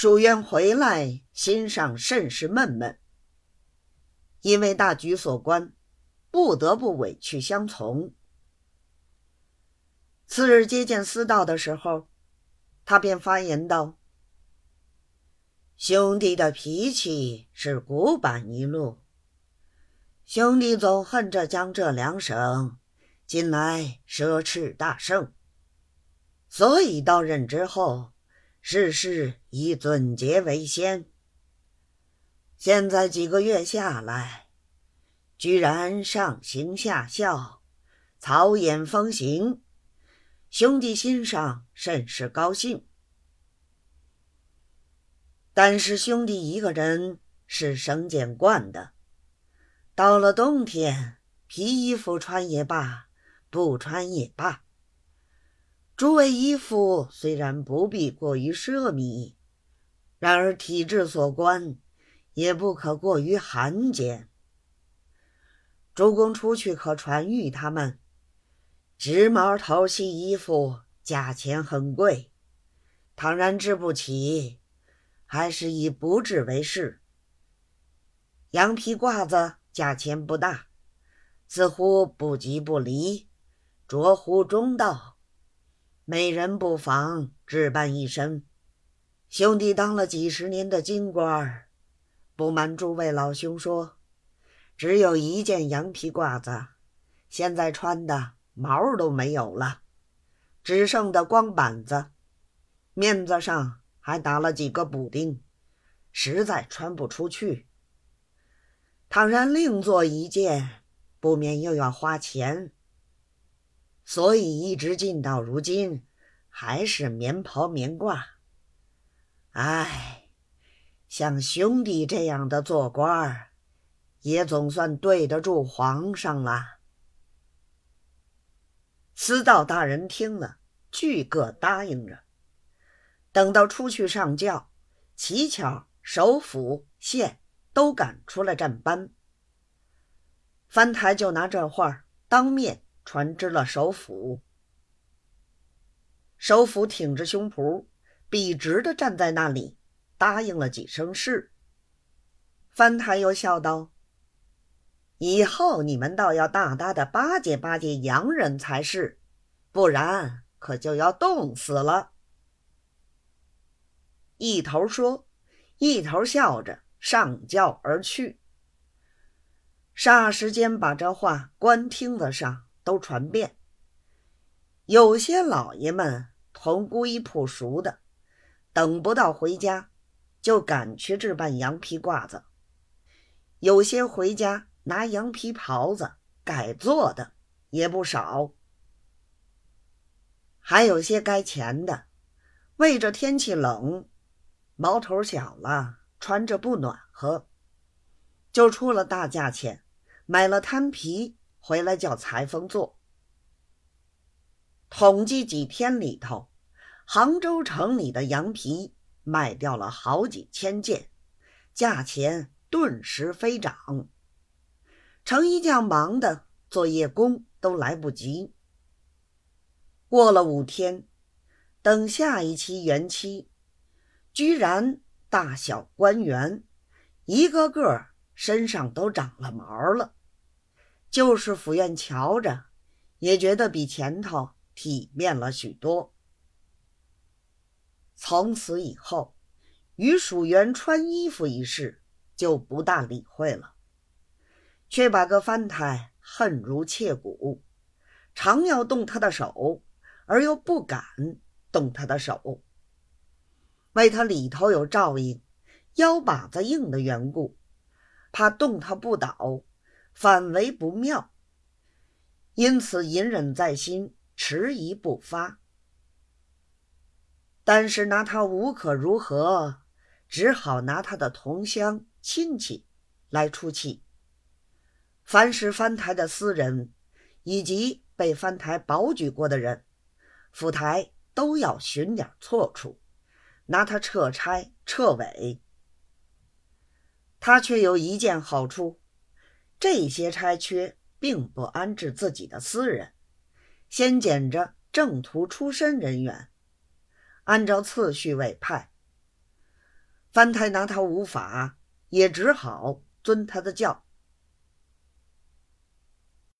蜀渊回来，心上甚是闷闷，因为大局所关，不得不委屈相从。次日接见司道的时候，他便发言道：“兄弟的脾气是古板一路，兄弟总恨着江浙两省，近来奢侈大盛，所以到任之后。”事事以尊节为先。现在几个月下来，居然上行下效，草偃风行，兄弟心上甚是高兴。但是兄弟一个人是生俭惯的，到了冬天，皮衣服穿也罢，不穿也罢。诸位衣服虽然不必过于奢靡，然而体质所关，也不可过于寒简。主公出去可传谕他们，直毛头细衣服价钱很贵，倘然织不起，还是以不织为是。羊皮褂子价钱不大，似乎不急不离，着乎中道。美人不妨置办一身。兄弟当了几十年的京官不瞒诸位老兄说，只有一件羊皮褂子，现在穿的毛都没有了，只剩的光板子，面子上还打了几个补丁，实在穿不出去。倘然另做一件，不免又要花钱。所以一直进到如今，还是棉袍棉褂。唉，像兄弟这样的做官儿，也总算对得住皇上了。司道大人听了，俱各答应着。等到出去上轿，乞巧首府县都赶出了站班，翻台就拿这话当面。传至了首府，首府挺着胸脯，笔直的站在那里，答应了几声是。翻台又笑道：“以后你们倒要大大的巴结巴结洋人才是，不然可就要冻死了。”一头说，一头笑着上轿而去。霎时间，把这话官听得上。都传遍，有些老爷们同故意朴熟的，等不到回家，就赶去置办羊皮褂子；有些回家拿羊皮袍子改做的也不少；还有些该钱的，为着天气冷，毛头小了，穿着不暖和，就出了大价钱买了摊皮。回来叫裁缝做。统计几天里头，杭州城里的羊皮卖掉了好几千件，价钱顿时飞涨。程衣匠忙的做夜工都来不及。过了五天，等下一期元期，居然大小官员一个个身上都长了毛了。就是府院瞧着，也觉得比前头体面了许多。从此以后，与蜀元穿衣服一事就不大理会了，却把个翻台恨如切骨，常要动他的手，而又不敢动他的手，为他里头有照应，腰把子硬的缘故，怕动他不倒。反为不妙，因此隐忍在心，迟疑不发。但是拿他无可如何，只好拿他的同乡亲戚来出气。凡是翻台的私人，以及被翻台保举过的人，府台都要寻点错处，拿他撤差撤尾。他却有一件好处。这些差缺并不安置自己的私人，先拣着正途出身人员，按照次序委派。范太拿他无法，也只好遵他的教。